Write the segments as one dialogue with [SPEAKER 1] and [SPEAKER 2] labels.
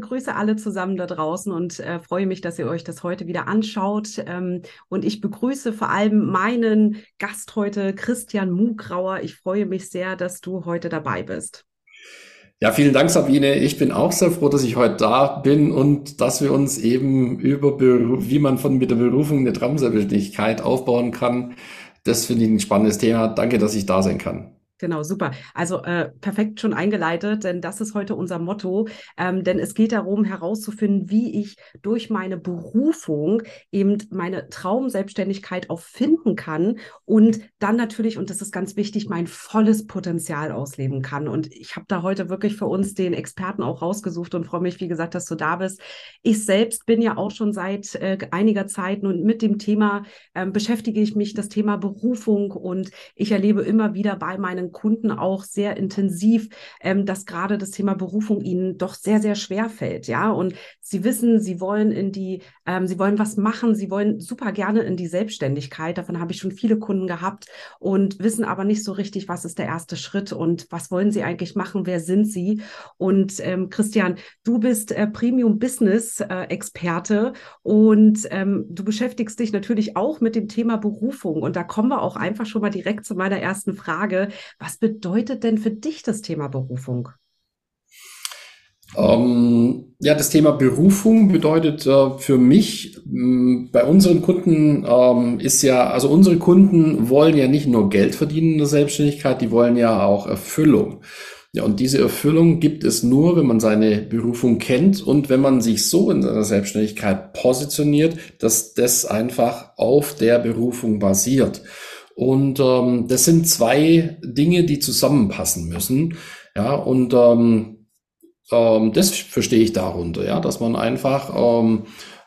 [SPEAKER 1] Begrüße alle zusammen da draußen und äh, freue mich, dass ihr euch das heute wieder anschaut. Ähm, und ich begrüße vor allem meinen Gast heute, Christian Mugrauer. Ich freue mich sehr, dass du heute dabei bist.
[SPEAKER 2] Ja, vielen Dank, Sabine. Ich bin auch sehr froh, dass ich heute da bin und dass wir uns eben über, wie man von mit der Berufung eine Traumselbstständigkeit aufbauen kann. Das finde ich ein spannendes Thema. Danke, dass ich da sein kann.
[SPEAKER 1] Genau, super. Also äh, perfekt schon eingeleitet, denn das ist heute unser Motto. Ähm, denn es geht darum, herauszufinden, wie ich durch meine Berufung eben meine Traumselbstständigkeit auch finden kann und dann natürlich, und das ist ganz wichtig, mein volles Potenzial ausleben kann. Und ich habe da heute wirklich für uns den Experten auch rausgesucht und freue mich, wie gesagt, dass du da bist. Ich selbst bin ja auch schon seit äh, einiger Zeit und mit dem Thema äh, beschäftige ich mich, das Thema Berufung und ich erlebe immer wieder bei meinen meinen Kunden auch sehr intensiv, ähm, dass gerade das Thema Berufung ihnen doch sehr, sehr schwer fällt. Ja, und sie wissen, sie wollen in die, ähm, sie wollen was machen, sie wollen super gerne in die Selbstständigkeit. Davon habe ich schon viele Kunden gehabt und wissen aber nicht so richtig, was ist der erste Schritt und was wollen sie eigentlich machen, wer sind sie? Und ähm, Christian, du bist äh, Premium Business äh, Experte und ähm, du beschäftigst dich natürlich auch mit dem Thema Berufung. Und da kommen wir auch einfach schon mal direkt zu meiner ersten Frage. Was bedeutet denn für dich das Thema Berufung?
[SPEAKER 2] Ähm, ja, das Thema Berufung bedeutet äh, für mich, mh, bei unseren Kunden ähm, ist ja, also unsere Kunden wollen ja nicht nur Geld verdienen in der Selbstständigkeit, die wollen ja auch Erfüllung. Ja, und diese Erfüllung gibt es nur, wenn man seine Berufung kennt und wenn man sich so in seiner Selbstständigkeit positioniert, dass das einfach auf der Berufung basiert. Und ähm, das sind zwei Dinge, die zusammenpassen müssen. Ja, und ähm, ähm, das verstehe ich darunter, ja, dass man einfach ähm,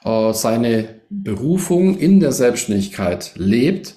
[SPEAKER 2] äh, seine Berufung in der Selbstständigkeit lebt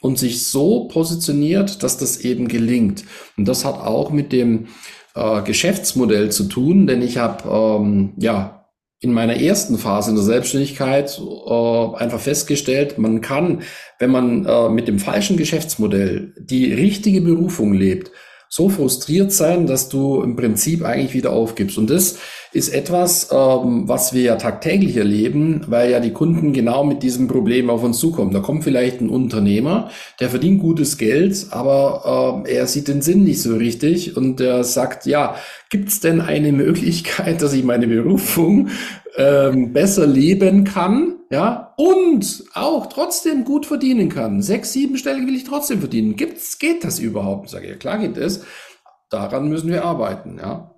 [SPEAKER 2] und sich so positioniert, dass das eben gelingt. Und das hat auch mit dem äh, Geschäftsmodell zu tun, denn ich habe ähm, ja in meiner ersten Phase in der Selbstständigkeit äh, einfach festgestellt, man kann, wenn man äh, mit dem falschen Geschäftsmodell die richtige Berufung lebt, so frustriert sein, dass du im Prinzip eigentlich wieder aufgibst. Und das ist etwas, ähm, was wir ja tagtäglich erleben, weil ja die Kunden genau mit diesem Problem auf uns zukommen. Da kommt vielleicht ein Unternehmer, der verdient gutes Geld, aber äh, er sieht den Sinn nicht so richtig und der sagt, ja, gibt es denn eine Möglichkeit, dass ich meine Berufung ähm, besser leben kann, ja, und auch trotzdem gut verdienen kann. Sechs, sieben Stellen will ich trotzdem verdienen. Gibt's, geht das überhaupt? Sage ich, ja, klar geht es. Daran müssen wir arbeiten, ja.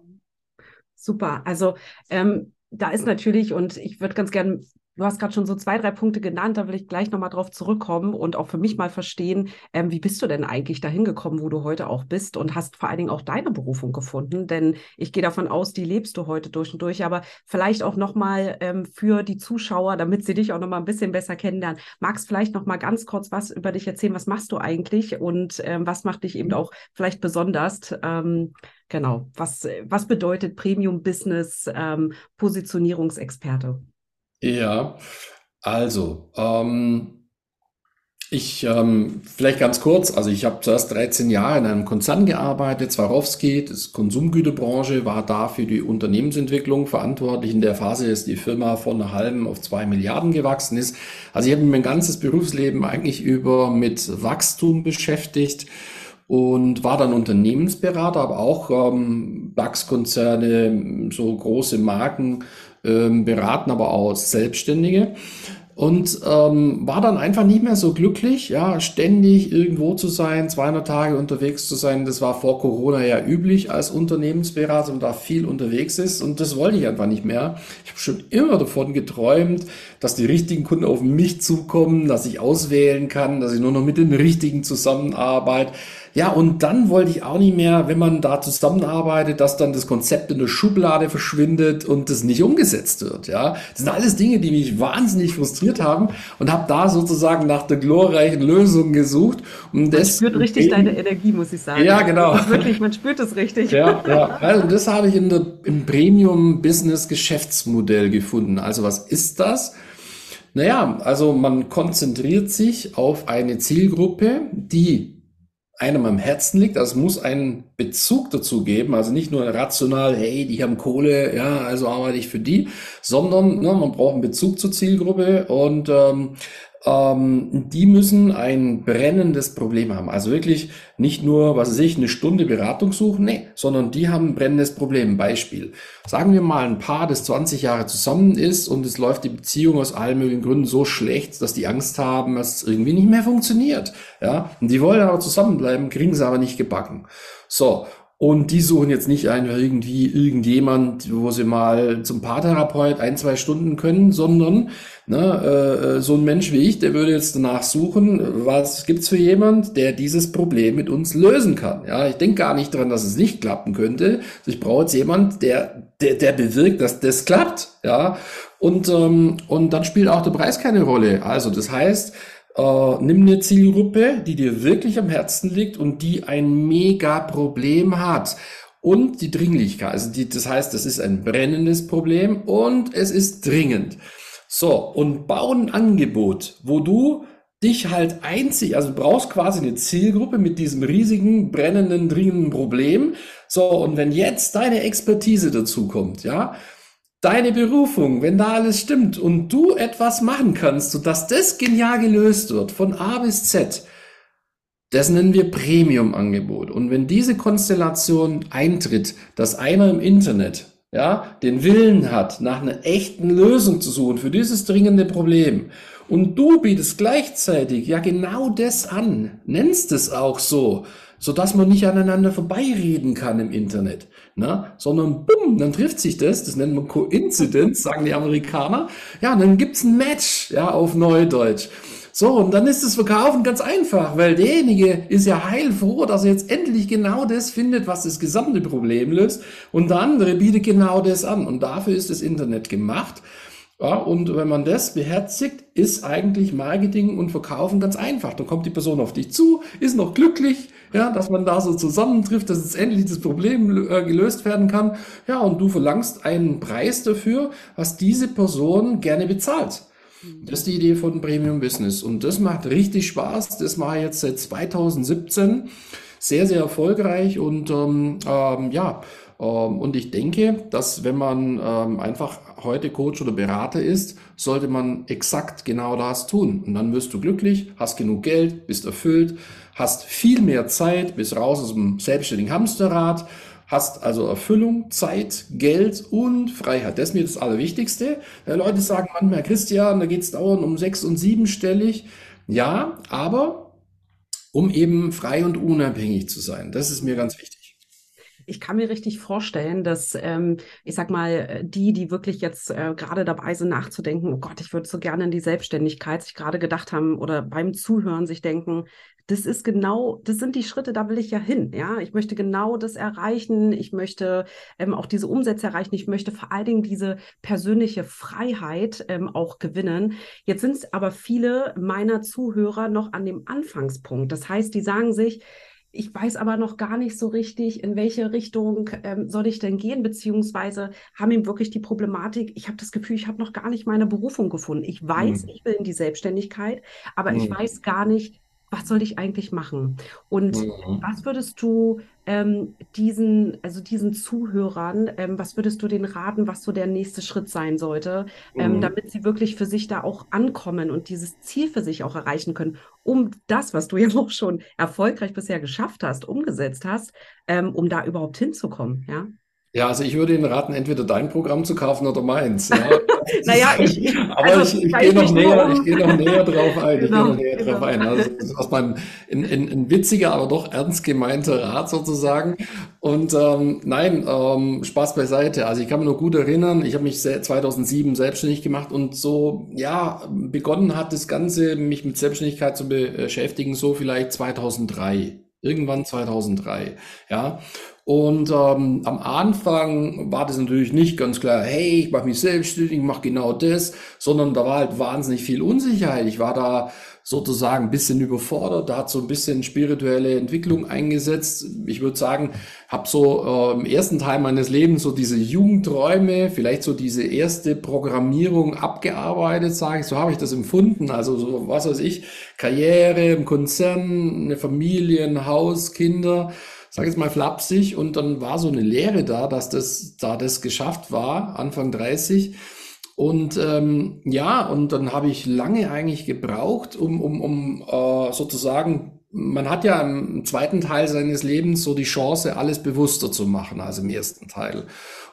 [SPEAKER 1] Super. Also ähm, da ist natürlich, und ich würde ganz gerne Du hast gerade schon so zwei, drei Punkte genannt, da will ich gleich nochmal drauf zurückkommen und auch für mich mal verstehen, ähm, wie bist du denn eigentlich dahin gekommen, wo du heute auch bist und hast vor allen Dingen auch deine Berufung gefunden? Denn ich gehe davon aus, die lebst du heute durch und durch, aber vielleicht auch nochmal ähm, für die Zuschauer, damit sie dich auch nochmal ein bisschen besser kennenlernen. Magst vielleicht nochmal ganz kurz was über dich erzählen? Was machst du eigentlich und ähm, was macht dich eben mhm. auch vielleicht besonders? Ähm, genau, was, was bedeutet Premium Business ähm, Positionierungsexperte?
[SPEAKER 2] Ja, also, ähm, ich ähm, vielleicht ganz kurz, also ich habe zuerst 13 Jahre in einem Konzern gearbeitet, Swarovski, das Konsumgüterbranche, war da für die Unternehmensentwicklung verantwortlich in der Phase, dass die Firma von einer halben auf zwei Milliarden gewachsen ist. Also ich habe mein ganzes Berufsleben eigentlich über mit Wachstum beschäftigt und war dann Unternehmensberater, aber auch ähm, DAX-Konzerne, so große Marken ähm, beraten aber auch Selbstständige und ähm, war dann einfach nicht mehr so glücklich, ja, ständig irgendwo zu sein, 200 Tage unterwegs zu sein. Das war vor Corona ja üblich als Unternehmensberater und da viel unterwegs ist und das wollte ich einfach nicht mehr. Ich habe schon immer davon geträumt, dass die richtigen Kunden auf mich zukommen, dass ich auswählen kann, dass ich nur noch mit den richtigen zusammenarbeite. Ja, und dann wollte ich auch nicht mehr, wenn man da zusammenarbeitet, dass dann das Konzept in der Schublade verschwindet und das nicht umgesetzt wird. Ja, das sind alles Dinge, die mich wahnsinnig frustriert haben und habe da sozusagen nach der glorreichen Lösung gesucht.
[SPEAKER 1] Und man das spürt richtig deine Energie, muss ich sagen.
[SPEAKER 2] Ja, genau.
[SPEAKER 1] wirklich, man spürt es richtig.
[SPEAKER 2] Ja, ja. Also das habe ich in der, im Premium-Business-Geschäftsmodell gefunden. Also was ist das? Naja, also man konzentriert sich auf eine Zielgruppe, die einem am Herzen liegt. Also es muss einen Bezug dazu geben, also nicht nur rational, hey, die haben Kohle, ja, also arbeite ich für die, sondern ne, man braucht einen Bezug zur Zielgruppe und ähm, ähm, die müssen ein brennendes Problem haben. Also wirklich nicht nur, was weiß ich, eine Stunde Beratung suchen, nee, sondern die haben ein brennendes Problem. Beispiel. Sagen wir mal ein Paar, das 20 Jahre zusammen ist und es läuft die Beziehung aus allen möglichen Gründen so schlecht, dass die Angst haben, dass es irgendwie nicht mehr funktioniert. Ja, und die wollen aber zusammenbleiben, kriegen sie aber nicht gebacken. So, und die suchen jetzt nicht einfach irgendwie irgendjemand, wo sie mal zum Paartherapeut ein, zwei Stunden können, sondern ne, äh, so ein Mensch wie ich, der würde jetzt danach suchen, was gibt's für jemand, der dieses Problem mit uns lösen kann. Ja, ich denke gar nicht dran, dass es nicht klappen könnte. Also ich brauche jetzt jemand, der, der, der bewirkt, dass das klappt. Ja, und, ähm, und dann spielt auch der Preis keine Rolle. Also das heißt, Uh, nimm eine Zielgruppe, die dir wirklich am Herzen liegt und die ein mega Problem hat. Und die Dringlichkeit, also die, das heißt, das ist ein brennendes Problem und es ist dringend. So, und bau ein Angebot, wo du dich halt einzig, also du brauchst quasi eine Zielgruppe mit diesem riesigen, brennenden, dringenden Problem. So, und wenn jetzt deine Expertise dazu kommt, ja, deine Berufung, wenn da alles stimmt und du etwas machen kannst, sodass das genial gelöst wird, von A bis Z, das nennen wir Premium-Angebot. Und wenn diese Konstellation eintritt, dass einer im Internet ja, den Willen hat, nach einer echten Lösung zu suchen für dieses dringende Problem und du bietest gleichzeitig ja genau das an, nennst es auch so, so dass man nicht aneinander vorbeireden kann im Internet, ne? sondern bumm, dann trifft sich das, das nennt man Coincidence, sagen die Amerikaner, ja, dann gibt's ein Match, ja, auf Neudeutsch. So, und dann ist das Verkaufen ganz einfach, weil derjenige ist ja heilfroh, dass er jetzt endlich genau das findet, was das gesamte Problem löst, und der andere bietet genau das an. Und dafür ist das Internet gemacht. Ja, und wenn man das beherzigt, ist eigentlich Marketing und Verkaufen ganz einfach. Dann kommt die Person auf dich zu, ist noch glücklich, ja, dass man da so zusammentrifft, dass jetzt endlich das Problem äh, gelöst werden kann. Ja, und du verlangst einen Preis dafür, was diese Person gerne bezahlt. Das ist die Idee von Premium Business. Und das macht richtig Spaß. Das mache ich jetzt seit 2017 sehr, sehr erfolgreich. Und ähm, ähm, ja, und ich denke, dass wenn man ähm, einfach heute Coach oder Berater ist, sollte man exakt genau das tun. Und dann wirst du glücklich, hast genug Geld, bist erfüllt, hast viel mehr Zeit, bist raus aus dem selbstständigen Hamsterrad, hast also Erfüllung, Zeit, Geld und Freiheit. Das ist mir das Allerwichtigste. Ja, Leute sagen manchmal, Christian, da geht es dauernd um sechs- und siebenstellig. Ja, aber um eben frei und unabhängig zu sein. Das ist mir ganz wichtig.
[SPEAKER 1] Ich kann mir richtig vorstellen, dass ähm, ich sag mal, die, die wirklich jetzt äh, gerade dabei sind, nachzudenken, oh Gott, ich würde so gerne in die Selbstständigkeit, sich gerade gedacht haben oder beim Zuhören sich denken, das ist genau, das sind die Schritte, da will ich ja hin. Ja, ich möchte genau das erreichen. Ich möchte ähm, auch diese Umsätze erreichen. Ich möchte vor allen Dingen diese persönliche Freiheit ähm, auch gewinnen. Jetzt sind aber viele meiner Zuhörer noch an dem Anfangspunkt. Das heißt, die sagen sich, ich weiß aber noch gar nicht so richtig, in welche Richtung ähm, soll ich denn gehen, beziehungsweise haben ihm wirklich die Problematik, ich habe das Gefühl, ich habe noch gar nicht meine Berufung gefunden. Ich weiß, mhm. ich will in die Selbstständigkeit, aber mhm. ich weiß gar nicht, was soll ich eigentlich machen? Und mhm. was würdest du ähm, diesen, also diesen Zuhörern, ähm, was würdest du denen raten, was so der nächste Schritt sein sollte, ähm, mhm. damit sie wirklich für sich da auch ankommen und dieses Ziel für sich auch erreichen können, um das, was du ja auch schon erfolgreich bisher geschafft hast, umgesetzt hast, ähm, um da überhaupt hinzukommen, ja?
[SPEAKER 2] Ja, also ich würde Ihnen raten, entweder dein Programm zu kaufen oder meins. Ja.
[SPEAKER 1] naja, ich,
[SPEAKER 2] ich, aber also, ich, ich gehe noch näher, um. ich gehe noch näher drauf ein. Genau, ich gehe noch näher genau. drauf ein. Also das ist mein ein, ein, ein witziger, aber doch ernst gemeinter Rat sozusagen. Und ähm, nein, ähm, Spaß beiseite. Also ich kann mich noch gut erinnern, ich habe mich 2007 selbstständig gemacht und so, ja, begonnen hat das Ganze, mich mit Selbstständigkeit zu beschäftigen, so vielleicht 2003. Irgendwann 2003, ja. Und ähm, am Anfang war das natürlich nicht ganz klar, hey, ich mache mich selbstständig, ich mache genau das, sondern da war halt wahnsinnig viel Unsicherheit. Ich war da sozusagen ein bisschen überfordert. Da hat so ein bisschen spirituelle Entwicklung eingesetzt. Ich würde sagen, habe so äh, im ersten Teil meines Lebens so diese Jugendträume, vielleicht so diese erste Programmierung abgearbeitet, sage ich. So habe ich das empfunden. Also so, was weiß ich, Karriere im Konzern, eine Familie, ein Haus, Kinder sage jetzt mal flapsig, und dann war so eine Lehre da, dass das, da das geschafft war, Anfang 30. Und ähm, ja, und dann habe ich lange eigentlich gebraucht, um, um, um äh, sozusagen, man hat ja im zweiten Teil seines Lebens so die Chance, alles bewusster zu machen als im ersten Teil.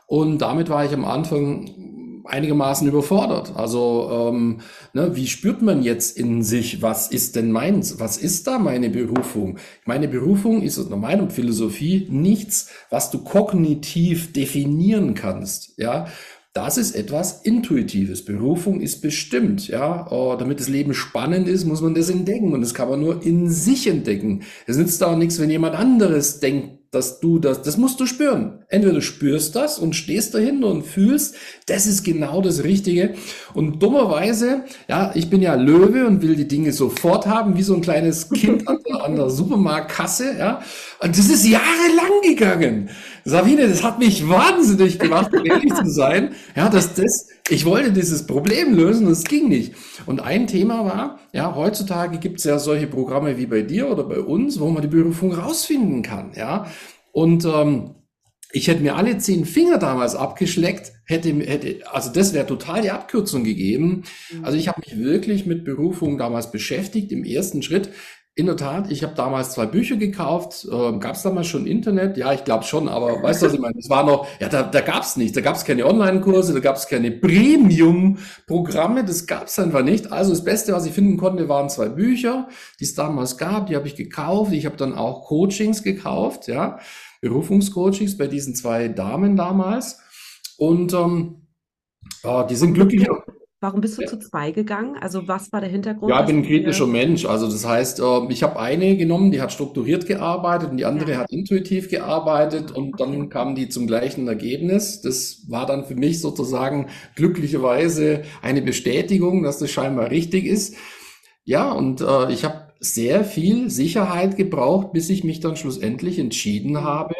[SPEAKER 2] Und damit war ich am Anfang einigermaßen überfordert. Also ähm, ne, wie spürt man jetzt in sich, was ist denn meins? Was ist da meine Berufung? Meine Berufung ist aus meiner Philosophie nichts, was du kognitiv definieren kannst. Ja, das ist etwas Intuitives. Berufung ist bestimmt, ja. Oh, damit das Leben spannend ist, muss man das entdecken. Und das kann man nur in sich entdecken. Es nützt auch nichts, wenn jemand anderes denkt, dass du das, das musst du spüren. Entweder du spürst das und stehst dahinter und fühlst, das ist genau das Richtige. Und dummerweise, ja, ich bin ja Löwe und will die Dinge sofort haben, wie so ein kleines Kind an der, an der Supermarktkasse, ja. Und das ist jahrelang gegangen. Sabine, das hat mich wahnsinnig gemacht, ehrlich zu sein. Ja, dass das, ich wollte dieses Problem lösen und es ging nicht. Und ein Thema war, ja, heutzutage gibt es ja solche Programme wie bei dir oder bei uns, wo man die Berufung rausfinden kann, ja. Und ähm, ich hätte mir alle zehn Finger damals abgeschleckt, hätte, hätte also das wäre total die Abkürzung gegeben. Mhm. Also ich habe mich wirklich mit Berufung damals beschäftigt. Im ersten Schritt in der Tat, ich habe damals zwei Bücher gekauft. Äh, gab es damals schon Internet? Ja, ich glaube schon, aber weißt du, was ich meine? Es war noch, ja, da, da gab es nichts. Da gab es keine Online-Kurse, da gab es keine Premium-Programme, das gab es einfach nicht. Also das Beste, was ich finden konnte, waren zwei Bücher, die es damals gab. Die habe ich gekauft. Ich habe dann auch Coachings gekauft, ja, Berufungscoachings bei diesen zwei Damen damals. Und ähm, äh, die sind glücklicher.
[SPEAKER 1] Warum bist du ja. zu zwei gegangen? Also was war der Hintergrund?
[SPEAKER 2] Ja, ich bin ein kritischer Mensch. Also das heißt, ähm, ich habe eine genommen, die hat strukturiert gearbeitet und die andere ja. hat intuitiv gearbeitet und dann kamen die zum gleichen Ergebnis. Das war dann für mich sozusagen glücklicherweise eine Bestätigung, dass das scheinbar richtig ist. Ja, und äh, ich habe sehr viel Sicherheit gebraucht, bis ich mich dann schlussendlich entschieden habe,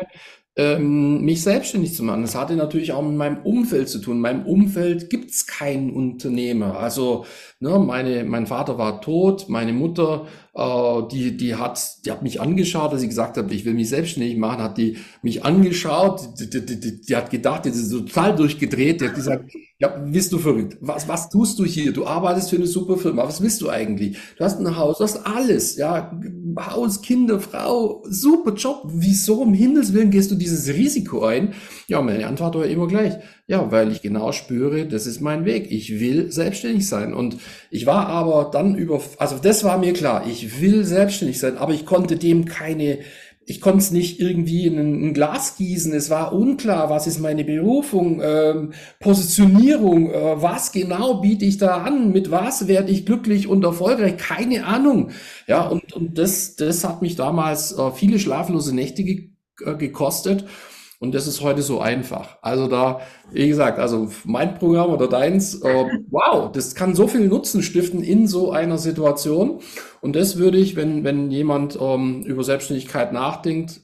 [SPEAKER 2] ähm, mich selbstständig zu machen. Das hatte natürlich auch mit meinem Umfeld zu tun. In meinem Umfeld gibt's keinen Unternehmer. Also ne, meine, mein Vater war tot, meine Mutter die, die, hat, die hat mich angeschaut, als ich gesagt habe, ich will mich selbstständig machen, hat die mich angeschaut, die, die, die, die hat gedacht, die ist total durchgedreht, die hat gesagt, ja, bist du verrückt? Was, was tust du hier? Du arbeitest für eine super Firma. Was willst du eigentlich? Du hast ein Haus, du hast alles, ja. Haus, Kinder, Frau, super Job. Wieso um Himmels Willen gehst du dieses Risiko ein? Ja, meine Antwort war immer gleich. Ja, weil ich genau spüre, das ist mein Weg. Ich will selbstständig sein. Und ich war aber dann über, also das war mir klar. Ich will selbstständig sein, aber ich konnte dem keine ich konnte es nicht irgendwie in ein, Glas gießen. Es war unklar, was ist meine Berufung, ähm, Positionierung, äh, was genau biete ich da an, mit was werde ich glücklich und erfolgreich, keine Ahnung. Ja, und, und das, das hat mich damals äh, viele schlaflose Nächte ge äh, gekostet. Und das ist heute so einfach. Also da, wie gesagt, also mein Programm oder deins, äh, wow, das kann so viel Nutzen stiften in so einer Situation. Und das würde ich, wenn, wenn jemand ähm, über Selbstständigkeit nachdenkt,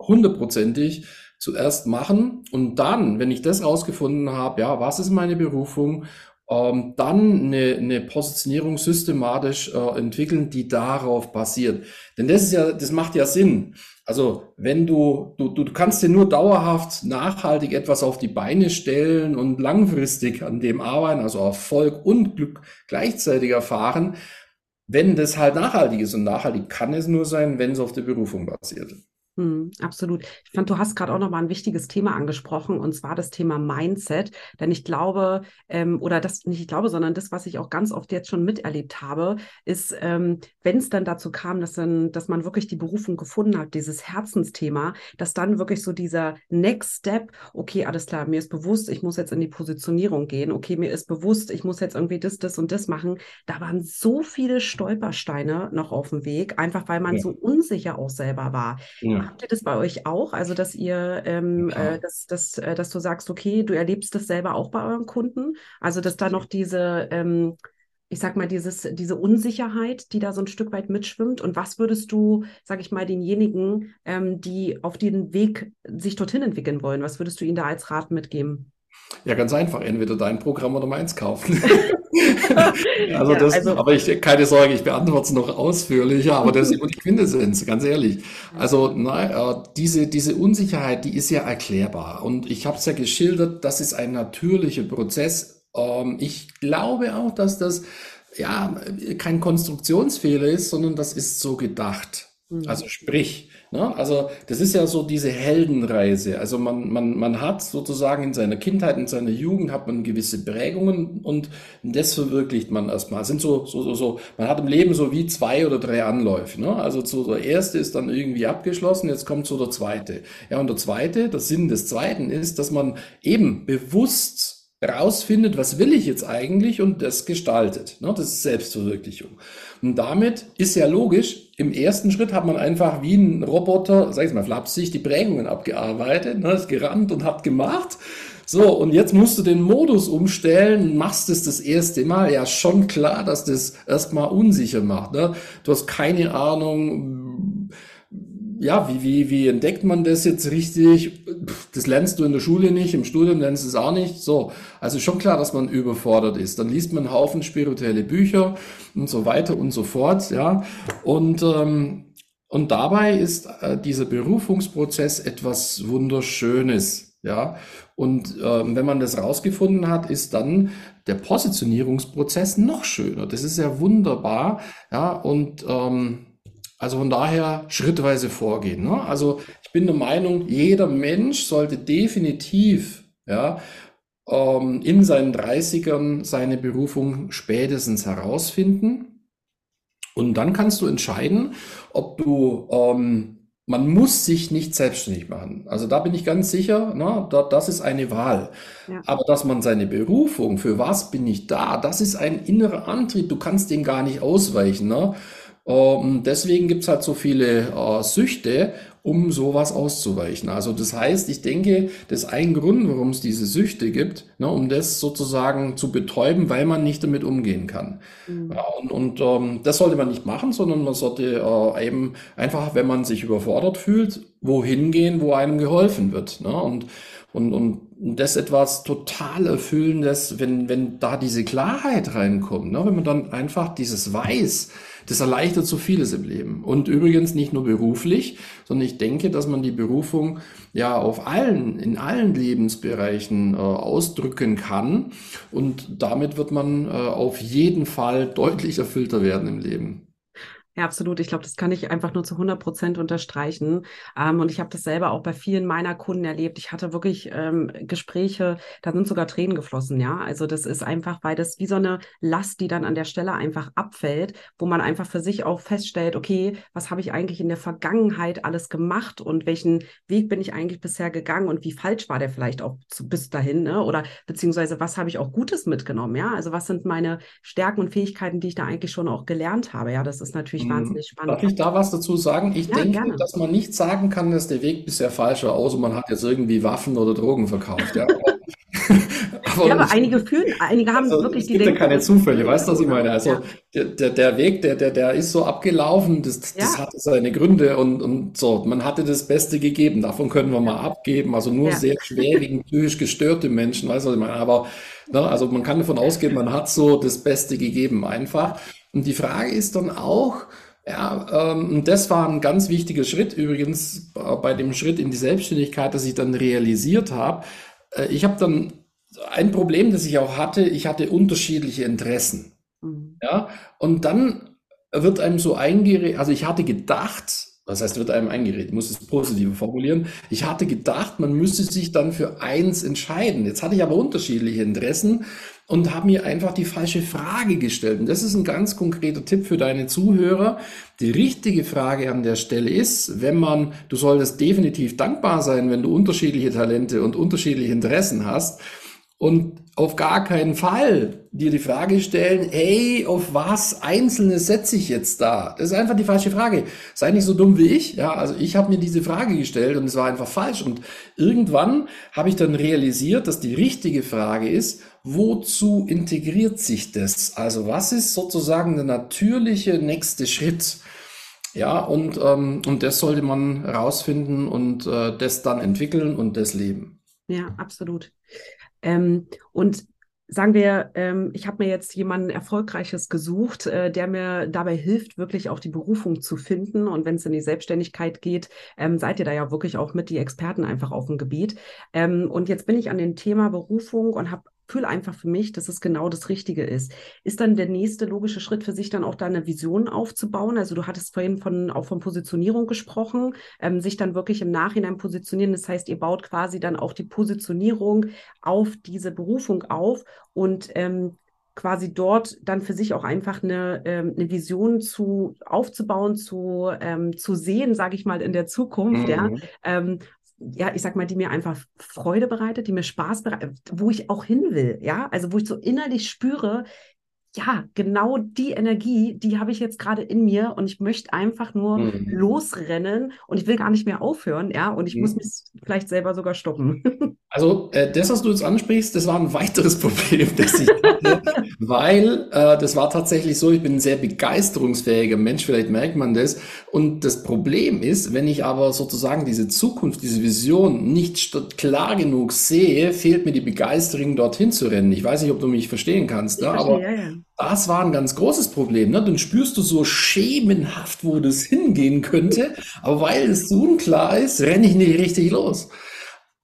[SPEAKER 2] hundertprozentig zuerst machen. Und dann, wenn ich das rausgefunden habe, ja, was ist meine Berufung ähm, dann eine, eine Positionierung systematisch äh, entwickeln, die darauf basiert. Denn das ist ja, das macht ja Sinn. Also wenn du, du, du kannst dir nur dauerhaft nachhaltig etwas auf die Beine stellen und langfristig an dem arbeiten, also Erfolg und Glück gleichzeitig erfahren, wenn das halt nachhaltig ist. Und nachhaltig kann es nur sein, wenn es auf der Berufung basiert.
[SPEAKER 1] Hm, absolut. Ich fand, du hast gerade auch nochmal ein wichtiges Thema angesprochen, und zwar das Thema Mindset. Denn ich glaube, ähm, oder das nicht ich glaube, sondern das, was ich auch ganz oft jetzt schon miterlebt habe, ist, ähm, wenn es dann dazu kam, dass, dann, dass man wirklich die Berufung gefunden hat, dieses Herzensthema, dass dann wirklich so dieser Next Step, okay, alles klar, mir ist bewusst, ich muss jetzt in die Positionierung gehen, okay, mir ist bewusst, ich muss jetzt irgendwie das, das und das machen. Da waren so viele Stolpersteine noch auf dem Weg, einfach weil man ja. so unsicher auch selber war. Ja. Habt ihr das bei euch auch? Also, dass ihr, ähm, äh, dass, dass, äh, dass du sagst, okay, du erlebst das selber auch bei euren Kunden? Also, dass da noch diese, ähm, ich sag mal, dieses, diese Unsicherheit, die da so ein Stück weit mitschwimmt? Und was würdest du, sag ich mal, denjenigen, ähm, die auf den Weg sich dorthin entwickeln wollen, was würdest du ihnen da als Rat mitgeben?
[SPEAKER 2] Ja, ganz einfach. Entweder dein Programm oder meins kaufen. also ja, das, also, aber ich, keine Sorge, ich beantworte es noch ausführlicher, aber das ist immer die Quintessenz, ganz ehrlich. Also, na, äh, diese, diese Unsicherheit, die ist ja erklärbar. Und ich habe es ja geschildert, das ist ein natürlicher Prozess. Ähm, ich glaube auch, dass das ja kein Konstruktionsfehler ist, sondern das ist so gedacht. Mhm. Also sprich, Ne? Also das ist ja so diese Heldenreise. Also man, man, man hat sozusagen in seiner Kindheit, in seiner Jugend hat man gewisse Prägungen und das verwirklicht man erstmal. sind so, so, so, so, man hat im Leben so wie zwei oder drei Anläufe. Ne? Also so der erste ist dann irgendwie abgeschlossen, jetzt kommt so der zweite. Ja, und der zweite, der Sinn des zweiten ist, dass man eben bewusst rausfindet, was will ich jetzt eigentlich und das gestaltet. Ne? Das ist Selbstverwirklichung. Und damit ist ja logisch, im ersten Schritt hat man einfach wie ein Roboter, sag ich mal flapsig, die Prägungen abgearbeitet, ne? ist gerannt und hat gemacht. So, und jetzt musst du den Modus umstellen, machst es das erste Mal. Ja, schon klar, dass das erstmal unsicher macht. Ne? Du hast keine Ahnung, ja, wie, wie, wie entdeckt man das jetzt richtig? Das lernst du in der Schule nicht, im Studium lernst du es auch nicht. So, also schon klar, dass man überfordert ist. Dann liest man einen Haufen spirituelle Bücher und so weiter und so fort, ja. Und, ähm, und dabei ist äh, dieser Berufungsprozess etwas Wunderschönes, ja. Und ähm, wenn man das rausgefunden hat, ist dann der Positionierungsprozess noch schöner. Das ist ja wunderbar, ja. Und ähm, also von daher schrittweise vorgehen. Ne? Also ich bin der Meinung, jeder Mensch sollte definitiv ja, ähm, in seinen 30ern seine Berufung spätestens herausfinden. Und dann kannst du entscheiden, ob du, ähm, man muss sich nicht selbstständig machen. Also da bin ich ganz sicher, ne, da, das ist eine Wahl. Ja. Aber dass man seine Berufung, für was bin ich da, das ist ein innerer Antrieb, du kannst dem gar nicht ausweichen. Ne? Ähm, deswegen gibt's halt so viele äh, Süchte, um sowas auszuweichen. Also das heißt, ich denke, das ist ein Grund, warum es diese Süchte gibt, ne, um das sozusagen zu betäuben, weil man nicht damit umgehen kann. Mhm. Ja, und und ähm, das sollte man nicht machen, sondern man sollte äh, eben einfach, wenn man sich überfordert fühlt, wohin gehen, wo einem geholfen wird. Ne? Und und, und das etwas total Erfüllendes, wenn, wenn da diese Klarheit reinkommt, ne? wenn man dann einfach dieses Weiß, das erleichtert so vieles im Leben. Und übrigens nicht nur beruflich, sondern ich denke, dass man die Berufung ja auf allen, in allen Lebensbereichen äh, ausdrücken kann. Und damit wird man äh, auf jeden Fall deutlich erfüllter werden im Leben.
[SPEAKER 1] Ja, absolut. Ich glaube, das kann ich einfach nur zu 100 Prozent unterstreichen. Ähm, und ich habe das selber auch bei vielen meiner Kunden erlebt. Ich hatte wirklich ähm, Gespräche, da sind sogar Tränen geflossen, ja. Also das ist einfach, weil das wie so eine Last, die dann an der Stelle einfach abfällt, wo man einfach für sich auch feststellt, okay, was habe ich eigentlich in der Vergangenheit alles gemacht und welchen Weg bin ich eigentlich bisher gegangen und wie falsch war der vielleicht auch zu, bis dahin, ne? Oder beziehungsweise was habe ich auch Gutes mitgenommen, ja? Also was sind meine Stärken und Fähigkeiten, die ich da eigentlich schon auch gelernt habe, ja? Das ist natürlich ich wahnsinnig spannend.
[SPEAKER 2] Darf ich da was dazu sagen? Ich ja, denke, gerne. dass man nicht sagen kann, dass der Weg bisher falsch war, außer man hat jetzt irgendwie Waffen oder Drogen verkauft. Ja,
[SPEAKER 1] aber, ja, aber einige fühlen, einige haben also, wirklich
[SPEAKER 2] es gibt die. ja keine Zufälle, weißt du, was ich meine? Also ja. der, der, der Weg, der, der, der ist so abgelaufen, das, das ja. hatte seine Gründe und, und so. Man hatte das Beste gegeben, davon können wir mal abgeben. Also nur sehr schwerwiegend psychisch gestörte Menschen, weißt du, was ich meine? Aber ne, also man kann davon ausgehen, man hat so das Beste gegeben einfach. Und die Frage ist dann auch, ja, ähm, das war ein ganz wichtiger Schritt übrigens äh, bei dem Schritt in die Selbstständigkeit, dass ich dann realisiert habe. Äh, ich habe dann ein Problem, das ich auch hatte, ich hatte unterschiedliche Interessen. Mhm. Ja, und dann wird einem so eingeredet, also ich hatte gedacht, das heißt, wird einem eingeredet, ich muss es positiv formulieren. Ich hatte gedacht, man müsste sich dann für eins entscheiden. Jetzt hatte ich aber unterschiedliche Interessen und habe mir einfach die falsche Frage gestellt. Und das ist ein ganz konkreter Tipp für deine Zuhörer. Die richtige Frage an der Stelle ist, wenn man, du solltest definitiv dankbar sein, wenn du unterschiedliche Talente und unterschiedliche Interessen hast. Und auf gar keinen Fall dir die Frage stellen, hey, auf was Einzelnes setze ich jetzt da? Das ist einfach die falsche Frage. Sei nicht so dumm wie ich. Ja, also ich habe mir diese Frage gestellt und es war einfach falsch. Und irgendwann habe ich dann realisiert, dass die richtige Frage ist, wozu integriert sich das? Also was ist sozusagen der natürliche nächste Schritt? Ja, und, ähm, und das sollte man rausfinden und äh, das dann entwickeln und das leben.
[SPEAKER 1] Ja, absolut. Ähm, und sagen wir, ähm, ich habe mir jetzt jemanden Erfolgreiches gesucht, äh, der mir dabei hilft, wirklich auch die Berufung zu finden. Und wenn es in die Selbstständigkeit geht, ähm, seid ihr da ja wirklich auch mit die Experten einfach auf dem Gebiet. Ähm, und jetzt bin ich an dem Thema Berufung und habe fühle einfach für mich, dass es genau das Richtige ist. Ist dann der nächste logische Schritt für sich dann auch da eine Vision aufzubauen? Also du hattest vorhin von, auch von Positionierung gesprochen, ähm, sich dann wirklich im Nachhinein positionieren. Das heißt, ihr baut quasi dann auch die Positionierung auf diese Berufung auf und ähm, quasi dort dann für sich auch einfach eine, ähm, eine Vision zu aufzubauen, zu, ähm, zu sehen, sage ich mal, in der Zukunft, mhm. ja, ähm, ja, ich sag mal, die mir einfach Freude bereitet, die mir Spaß bereitet, wo ich auch hin will, ja, also wo ich so innerlich spüre, ja, genau die Energie, die habe ich jetzt gerade in mir und ich möchte einfach nur mhm. losrennen und ich will gar nicht mehr aufhören, ja, und ich mhm. muss mich vielleicht selber sogar stoppen.
[SPEAKER 2] Also, äh, das, was du jetzt ansprichst, das war ein weiteres Problem, das ich hatte, weil äh, das war tatsächlich so, ich bin ein sehr begeisterungsfähiger Mensch, vielleicht merkt man das. Und das Problem ist, wenn ich aber sozusagen diese Zukunft, diese Vision nicht klar genug sehe, fehlt mir die Begeisterung, dorthin zu rennen. Ich weiß nicht, ob du mich verstehen kannst, ne? aber ja, ja. Das war ein ganz großes Problem. Ne? Dann spürst du so schemenhaft, wo das hingehen könnte, aber weil es so unklar ist, renne ich nicht richtig los.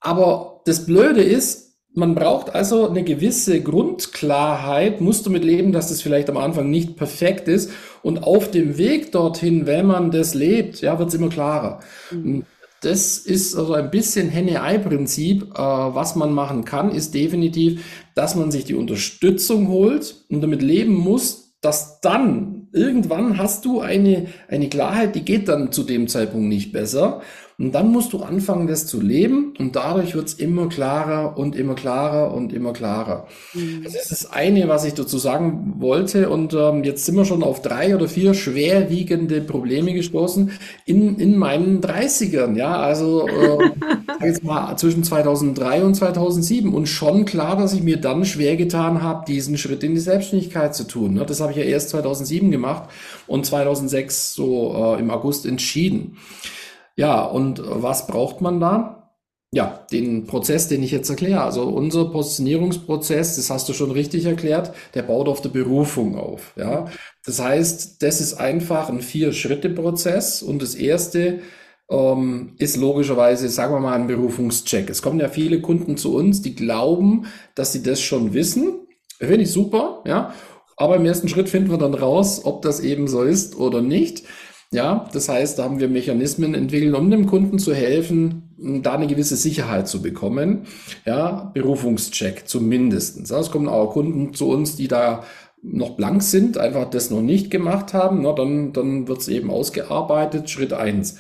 [SPEAKER 2] Aber das Blöde ist, man braucht also eine gewisse Grundklarheit, musst du mit leben, dass das vielleicht am Anfang nicht perfekt ist. Und auf dem Weg dorthin, wenn man das lebt, ja, wird es immer klarer. Mhm. Das ist also ein bisschen Henne-Ei-Prinzip. Äh, was man machen kann, ist definitiv, dass man sich die Unterstützung holt und damit leben muss, dass dann irgendwann hast du eine, eine Klarheit, die geht dann zu dem Zeitpunkt nicht besser. Und dann musst du anfangen, das zu leben und dadurch wird es immer klarer und immer klarer und immer klarer. Mhm. Das ist das eine, was ich dazu sagen wollte. Und ähm, jetzt sind wir schon auf drei oder vier schwerwiegende Probleme gestoßen in, in meinen 30ern. Ja, also äh, jetzt mal zwischen 2003 und 2007. Und schon klar, dass ich mir dann schwer getan habe, diesen Schritt in die Selbstständigkeit zu tun. Ne? Das habe ich ja erst 2007 gemacht und 2006 so äh, im August entschieden. Ja, und was braucht man da? Ja, den Prozess, den ich jetzt erkläre. Also unser Positionierungsprozess, das hast du schon richtig erklärt, der baut auf der Berufung auf. Ja, das heißt, das ist einfach ein Vier-Schritte-Prozess und das erste ähm, ist logischerweise, sagen wir mal, ein Berufungscheck. Es kommen ja viele Kunden zu uns, die glauben, dass sie das schon wissen. Finde ich super, ja. Aber im ersten Schritt finden wir dann raus, ob das eben so ist oder nicht. Ja, das heißt, da haben wir Mechanismen entwickelt, um dem Kunden zu helfen, da eine gewisse Sicherheit zu bekommen. Ja, Berufungscheck zumindestens. Ja, es kommen auch Kunden zu uns, die da noch blank sind, einfach das noch nicht gemacht haben, na, dann, dann wird es eben ausgearbeitet. Schritt eins.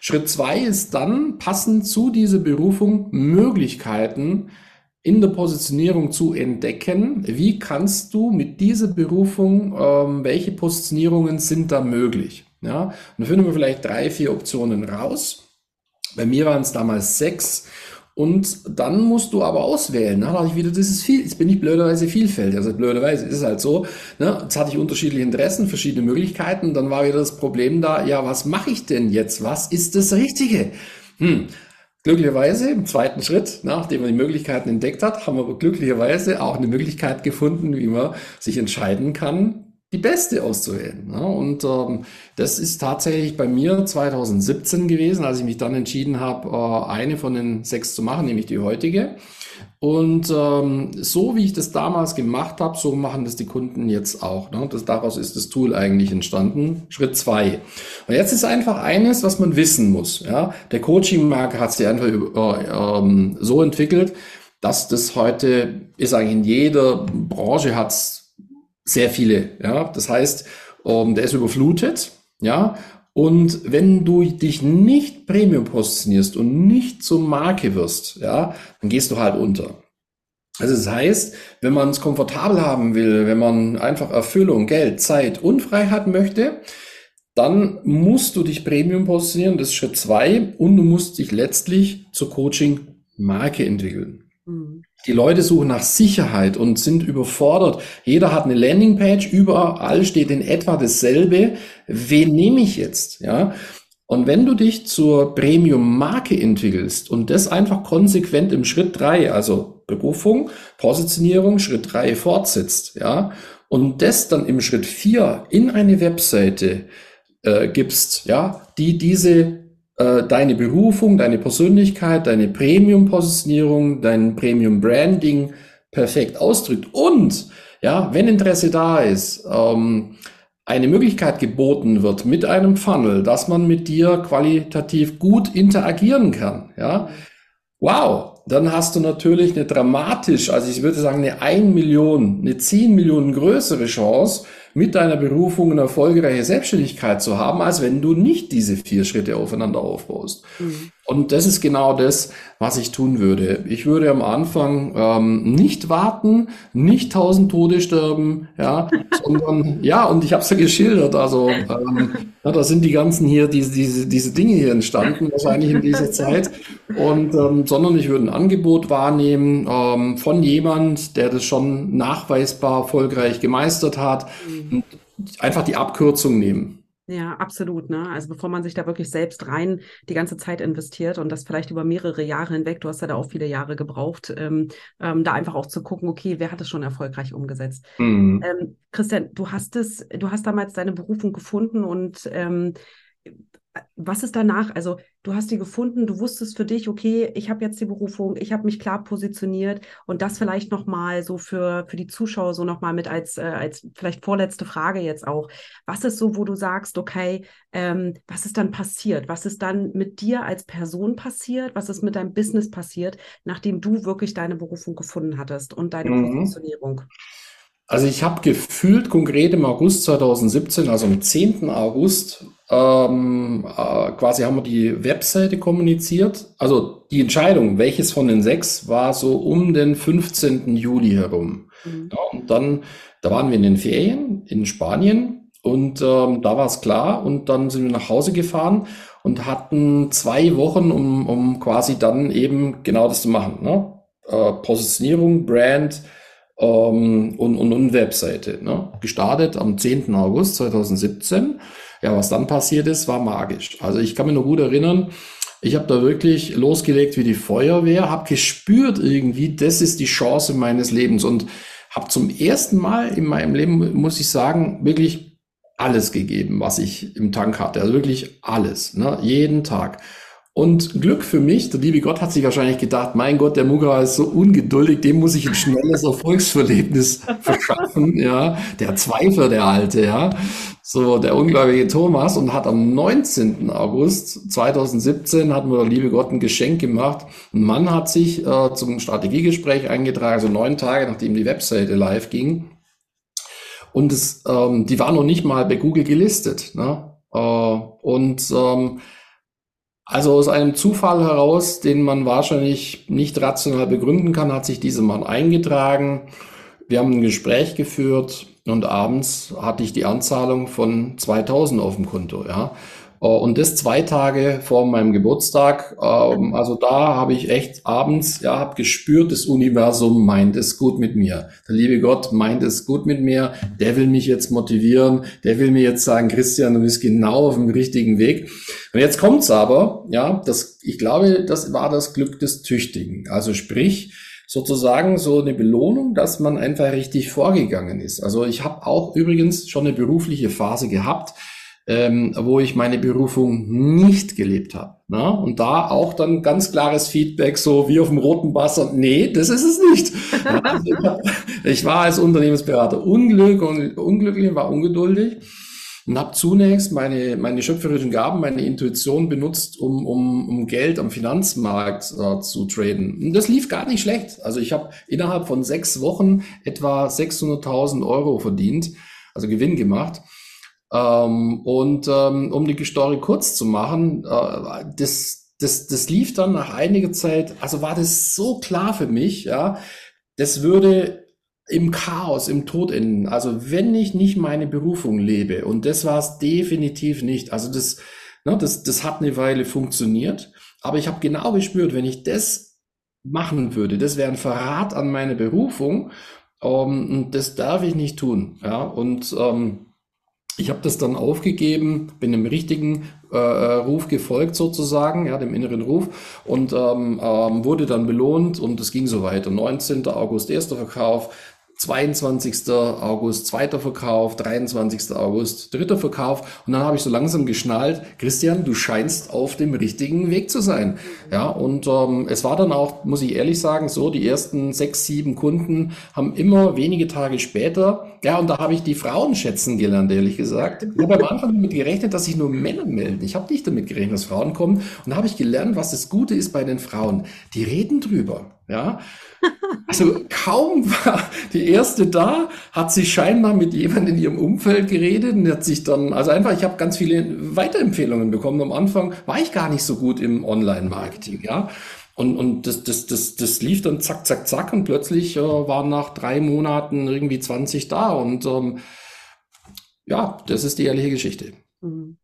[SPEAKER 2] Schritt zwei ist dann, passend zu dieser Berufung, Möglichkeiten in der Positionierung zu entdecken. Wie kannst du mit dieser Berufung, ähm, welche Positionierungen sind da möglich? Ja, dann finden wir vielleicht drei, vier Optionen raus. Bei mir waren es damals sechs. Und dann musst du aber auswählen. Ne? Da hatte ich wieder dieses viel, jetzt bin ich blöderweise vielfältig. Also blöderweise ist es halt so. Ne? Jetzt hatte ich unterschiedliche Interessen, verschiedene Möglichkeiten. Dann war wieder das Problem da, ja, was mache ich denn jetzt? Was ist das Richtige? Hm. Glücklicherweise im zweiten Schritt, nachdem man die Möglichkeiten entdeckt hat, haben wir glücklicherweise auch eine Möglichkeit gefunden, wie man sich entscheiden kann, die beste auszuwählen. Ne? Und ähm, das ist tatsächlich bei mir 2017 gewesen, als ich mich dann entschieden habe, äh, eine von den sechs zu machen, nämlich die heutige. Und ähm, so wie ich das damals gemacht habe, so machen das die Kunden jetzt auch. Ne? Das, daraus ist das Tool eigentlich entstanden. Schritt zwei. Und jetzt ist einfach eines, was man wissen muss. Ja? Der Coaching-Markt hat sich einfach äh, ähm, so entwickelt, dass das heute ist eigentlich in jeder Branche hat's sehr viele. Ja, das heißt, ähm, der ist überflutet. Ja, und wenn du dich nicht Premium positionierst und nicht zur Marke wirst, ja, dann gehst du halt unter. Also das heißt, wenn man es komfortabel haben will, wenn man einfach Erfüllung, Geld, Zeit und Freiheit möchte, dann musst du dich Premium positionieren, das ist Schritt zwei, und du musst dich letztlich zur Coaching-Marke entwickeln. Mhm. Die Leute suchen nach Sicherheit und sind überfordert. Jeder hat eine Landingpage, überall steht in etwa dasselbe. Wen nehme ich jetzt? Ja. Und wenn du dich zur Premium-Marke entwickelst und das einfach konsequent im Schritt drei, also Berufung, Positionierung, Schritt drei fortsetzt, ja, und das dann im Schritt vier in eine Webseite äh, gibst, ja, die diese äh, deine Berufung, deine Persönlichkeit, deine Premium-Positionierung, dein Premium-Branding perfekt ausdrückt und ja, wenn Interesse da ist, ähm, eine Möglichkeit geboten wird mit einem Funnel, dass man mit dir qualitativ gut interagieren kann, ja, wow, dann hast du natürlich eine dramatisch, also ich würde sagen eine 1 Million, eine 10 Millionen größere Chance, mit deiner Berufung eine erfolgreiche Selbstständigkeit zu haben, als wenn du nicht diese vier Schritte aufeinander aufbaust. Mhm. Und das ist genau das, was ich tun würde. Ich würde am Anfang ähm, nicht warten, nicht tausend Tode sterben, ja, sondern ja, und ich habe es ja geschildert. Also ähm, ja, da sind die ganzen hier diese diese diese Dinge hier entstanden wahrscheinlich in dieser Zeit. Und ähm, sondern ich würde ein Angebot wahrnehmen ähm, von jemand, der das schon nachweisbar erfolgreich gemeistert hat. Mhm. Einfach die Abkürzung nehmen.
[SPEAKER 1] Ja, absolut. Ne? Also bevor man sich da wirklich selbst rein die ganze Zeit investiert und das vielleicht über mehrere Jahre hinweg, du hast ja da auch viele Jahre gebraucht, ähm, ähm, da einfach auch zu gucken, okay, wer hat es schon erfolgreich umgesetzt? Mhm. Ähm, Christian, du hast es, du hast damals deine Berufung gefunden und ähm, was ist danach? Also du hast die gefunden, du wusstest für dich, okay, ich habe jetzt die Berufung, ich habe mich klar positioniert und das vielleicht nochmal so für, für die Zuschauer so nochmal mit als, äh, als vielleicht vorletzte Frage jetzt auch. Was ist so, wo du sagst, okay, ähm, was ist dann passiert? Was ist dann mit dir als Person passiert? Was ist mit deinem Business passiert, nachdem du wirklich deine Berufung gefunden hattest und deine mhm. Positionierung?
[SPEAKER 2] Also ich habe gefühlt konkret im August 2017, also am 10. August, ähm, äh, quasi haben wir die Webseite kommuniziert. Also die Entscheidung, welches von den sechs, war so um den 15. Juli herum. Mhm. Ja, und dann, da waren wir in den Ferien in Spanien und ähm, da war es klar und dann sind wir nach Hause gefahren und hatten zwei Wochen, um, um quasi dann eben genau das zu machen. Ne? Äh, Positionierung, Brand, ähm, und, und, und Webseite. Ne? Gestartet am 10. August 2017. Ja, was dann passiert ist, war magisch. Also ich kann mich noch gut erinnern, ich habe da wirklich losgelegt wie die Feuerwehr, habe gespürt irgendwie, das ist die Chance meines Lebens und habe zum ersten Mal in meinem Leben, muss ich sagen, wirklich alles gegeben, was ich im Tank hatte. Also wirklich alles, ne? jeden Tag. Und Glück für mich, der liebe Gott hat sich wahrscheinlich gedacht, mein Gott, der Muga ist so ungeduldig, dem muss ich ein schnelles Erfolgsverlebnis verschaffen, ja. Der Zweifler, der Alte, ja. So, der ungläubige Thomas und hat am 19. August 2017 hat mir der liebe Gott ein Geschenk gemacht. Ein Mann hat sich äh, zum Strategiegespräch eingetragen, also neun Tage nachdem die Webseite live ging. Und es, ähm, die war noch nicht mal bei Google gelistet, ne? Äh, und ähm, also aus einem Zufall heraus, den man wahrscheinlich nicht rational begründen kann, hat sich dieser Mann eingetragen. Wir haben ein Gespräch geführt und abends hatte ich die Anzahlung von 2000 auf dem Konto, ja. Äh, und das zwei Tage vor meinem Geburtstag. Ähm, also da habe ich echt abends, ja, habe gespürt, das Universum meint es gut mit mir. Der liebe Gott meint es gut mit mir. Der will mich jetzt motivieren. Der will mir jetzt sagen, Christian, du bist genau auf dem richtigen Weg. Und jetzt kommt's aber, ja, das, ich glaube, das war das Glück des Tüchtigen. Also sprich, sozusagen so eine Belohnung, dass man einfach richtig vorgegangen ist. Also ich habe auch übrigens schon eine berufliche Phase gehabt, ähm, wo ich meine Berufung nicht gelebt habe. Ne? Und da auch dann ganz klares Feedback, so wie auf dem roten Wasser, nee, das ist es nicht. also ich, war als Unternehmensberater unglück und unglücklich, war ungeduldig und habe zunächst meine, meine schöpferischen Gaben, meine Intuition benutzt, um, um, um Geld am Finanzmarkt äh, zu traden. Und das lief gar nicht schlecht. Also ich habe innerhalb von sechs Wochen etwa 600.000 Euro verdient, also Gewinn gemacht. Ähm, und ähm, um die Story kurz zu machen, äh, das, das, das lief dann nach einiger Zeit, also war das so klar für mich, ja, das würde im Chaos, im Tod enden. Also wenn ich nicht meine Berufung lebe, und das war es definitiv nicht. Also das, ne, das, das hat eine Weile funktioniert, aber ich habe genau gespürt, wenn ich das machen würde, das wäre ein Verrat an meine Berufung, ähm, und das darf ich nicht tun. Ja, und ähm, ich habe das dann aufgegeben, bin dem richtigen äh, äh, Ruf gefolgt sozusagen, ja, dem inneren Ruf und ähm, ähm, wurde dann belohnt und es ging so weiter. 19. August erster Verkauf, 22. August zweiter Verkauf, 23. August dritter Verkauf und dann habe ich so langsam geschnallt, Christian, du scheinst auf dem richtigen Weg zu sein. Ja, und ähm, es war dann auch, muss ich ehrlich sagen, so, die ersten sechs, sieben Kunden haben immer wenige Tage später, ja, und da habe ich die Frauen schätzen gelernt, ehrlich gesagt. Ich habe am Anfang damit gerechnet, dass sich nur Männer melden. Ich habe nicht damit gerechnet, dass Frauen kommen. Und da habe ich gelernt, was das Gute ist bei den Frauen. Die reden drüber. Ja, also kaum war die erste da, hat sie scheinbar mit jemandem in ihrem Umfeld geredet und hat sich dann, also einfach, ich habe ganz viele Weiterempfehlungen bekommen. Am Anfang war ich gar nicht so gut im Online-Marketing, ja. Und, und das, das, das, das lief dann zack, zack, zack und plötzlich äh, waren nach drei Monaten irgendwie 20 da und ähm, ja, das ist die ehrliche Geschichte. Mhm.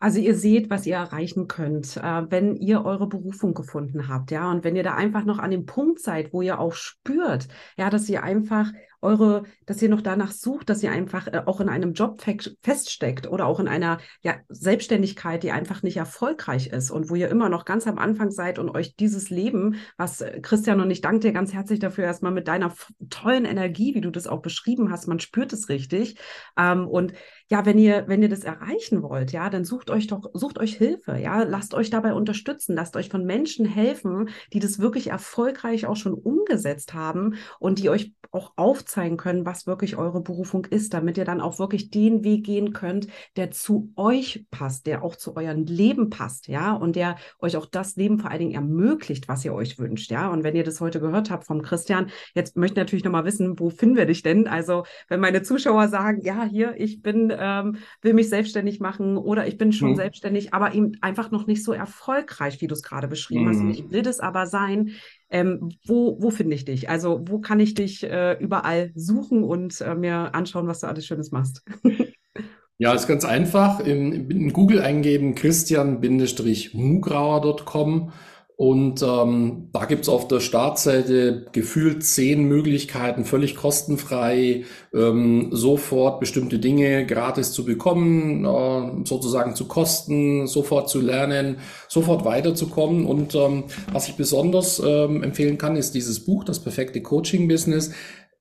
[SPEAKER 1] Also ihr seht, was ihr erreichen könnt, äh, wenn ihr eure Berufung gefunden habt, ja, und wenn ihr da einfach noch an dem Punkt seid, wo ihr auch spürt, ja, dass ihr einfach eure, dass ihr noch danach sucht, dass ihr einfach äh, auch in einem Job feststeckt oder auch in einer ja, Selbstständigkeit, die einfach nicht erfolgreich ist und wo ihr immer noch ganz am Anfang seid und euch dieses Leben, was äh, Christian und ich danke dir ganz herzlich dafür erstmal mit deiner tollen Energie, wie du das auch beschrieben hast, man spürt es richtig. Ähm, und ja, wenn ihr, wenn ihr das erreichen wollt, ja, dann sucht euch doch, sucht euch Hilfe, ja, lasst euch dabei unterstützen, lasst euch von Menschen helfen, die das wirklich erfolgreich auch schon umgesetzt haben und die euch auch aufzeigen können, was wirklich eure Berufung ist, damit ihr dann auch wirklich den Weg gehen könnt, der zu euch passt, der auch zu eurem Leben passt, ja, und der euch auch das Leben vor allen Dingen ermöglicht, was ihr euch wünscht, ja. Und wenn ihr das heute gehört habt vom Christian, jetzt möchte ich natürlich nochmal wissen, wo finden wir dich denn? Also, wenn meine Zuschauer sagen, ja, hier, ich bin ähm, will mich selbstständig machen oder ich bin schon mhm. selbstständig, aber eben einfach noch nicht so erfolgreich, wie du es gerade beschrieben mhm. hast. Und ich will das aber sein. Ähm, wo, wo finde ich dich? Also wo kann ich dich äh, überall suchen und äh, mir anschauen, was du alles Schönes machst?
[SPEAKER 2] Ja, ist ganz einfach. In, in Google eingeben christian-mugrauer.com und ähm, da gibt's auf der Startseite gefühlt zehn Möglichkeiten, völlig kostenfrei, ähm, sofort bestimmte Dinge gratis zu bekommen, äh, sozusagen zu kosten, sofort zu lernen, sofort weiterzukommen. Und ähm, was ich besonders ähm, empfehlen kann, ist dieses Buch, das perfekte Coaching-Business.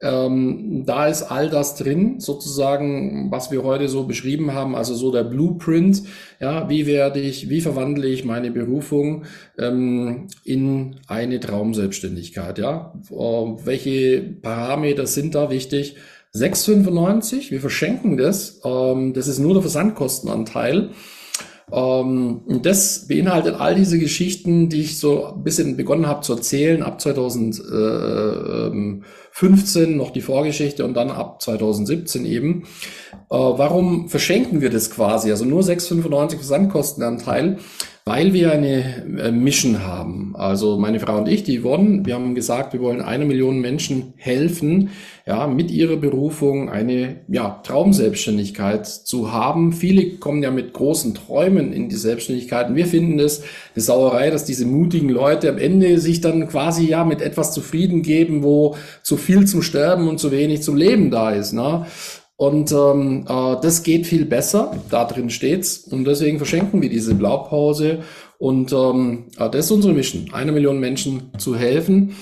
[SPEAKER 2] Ähm, da ist all das drin, sozusagen, was wir heute so beschrieben haben, also so der Blueprint, ja, wie werde ich, wie verwandle ich meine Berufung ähm, in eine Traumselbstständigkeit, ja, äh, welche Parameter sind da wichtig? 6,95, wir verschenken das, ähm, das ist nur der Versandkostenanteil. Ähm, das beinhaltet all diese Geschichten, die ich so ein bisschen begonnen habe zu erzählen, ab 2015 noch die Vorgeschichte und dann ab 2017 eben. Äh, warum verschenken wir das quasi? Also nur 6,95% Versandkostenanteil weil wir eine äh, Mission haben. Also meine Frau und ich, die Yvonne, wir haben gesagt, wir wollen einer Million Menschen helfen, ja, mit ihrer Berufung eine ja, Traumselbstständigkeit zu haben. Viele kommen ja mit großen Träumen in die Selbstständigkeit und wir finden es eine Sauerei, dass diese mutigen Leute am Ende sich dann quasi ja mit etwas zufrieden geben, wo zu viel zum Sterben und zu wenig zum Leben da ist. Ne? Und ähm, äh, das geht viel besser, da drin steht's. Und deswegen verschenken wir diese Blaupause. Und ähm, äh, das ist unsere Mission, eine Million Menschen zu helfen.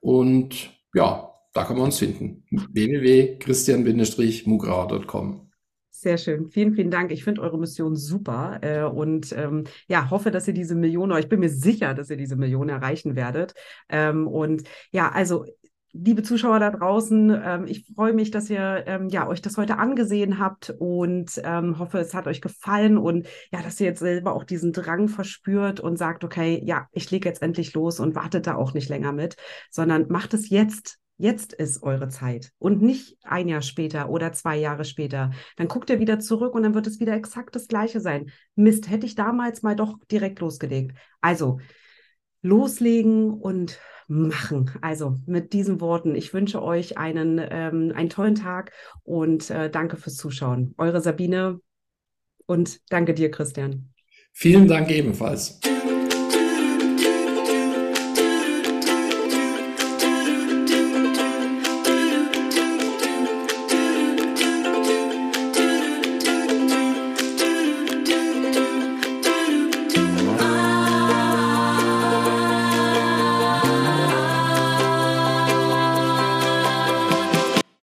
[SPEAKER 2] Und ja, da kann man uns finden. www.christian-mugrauer.com.
[SPEAKER 1] Sehr schön. Vielen, vielen Dank. Ich finde eure Mission super äh, und ähm, ja, hoffe, dass ihr diese Million, ich bin mir sicher, dass ihr diese Million erreichen werdet. Ähm, und ja, also liebe Zuschauer da draußen, ähm, ich freue mich, dass ihr ähm, ja, euch das heute angesehen habt und ähm, hoffe, es hat euch gefallen und ja, dass ihr jetzt selber auch diesen Drang verspürt und sagt, okay, ja, ich lege jetzt endlich los und wartet da auch nicht länger mit, sondern macht es jetzt. Jetzt ist eure Zeit und nicht ein Jahr später oder zwei Jahre später. Dann guckt ihr wieder zurück und dann wird es wieder exakt das Gleiche sein. Mist, hätte ich damals mal doch direkt losgelegt. Also, loslegen und machen. Also mit diesen Worten, ich wünsche euch einen, ähm, einen tollen Tag und äh, danke fürs Zuschauen. Eure Sabine und danke dir, Christian.
[SPEAKER 2] Vielen Dank ebenfalls.